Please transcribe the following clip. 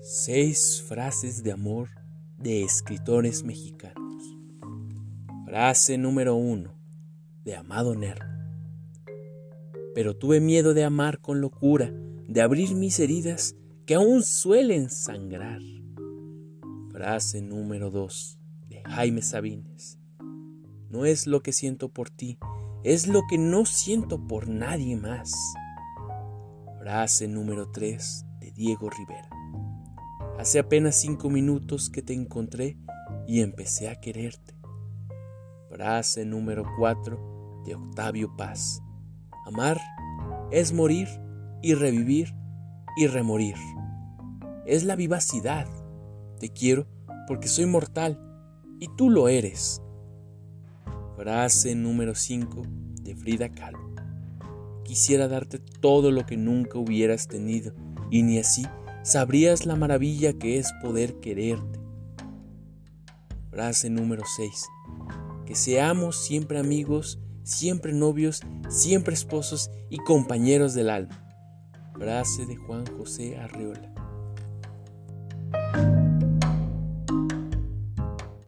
Seis frases de amor de escritores mexicanos. Frase número uno de Amado Nervo. Pero tuve miedo de amar con locura, de abrir mis heridas que aún suelen sangrar. Frase número dos de Jaime Sabines. No es lo que siento por ti, es lo que no siento por nadie más. Frase número 3 de Diego Rivera. Hace apenas cinco minutos que te encontré y empecé a quererte. Frase número 4 de Octavio Paz. Amar es morir y revivir y remorir. Es la vivacidad. Te quiero porque soy mortal y tú lo eres. Frase número 5 de Frida Kahlo. Quisiera darte todo lo que nunca hubieras tenido, y ni así sabrías la maravilla que es poder quererte. Frase número 6. Que seamos siempre amigos, siempre novios, siempre esposos y compañeros del alma. Frase de Juan José Arreola.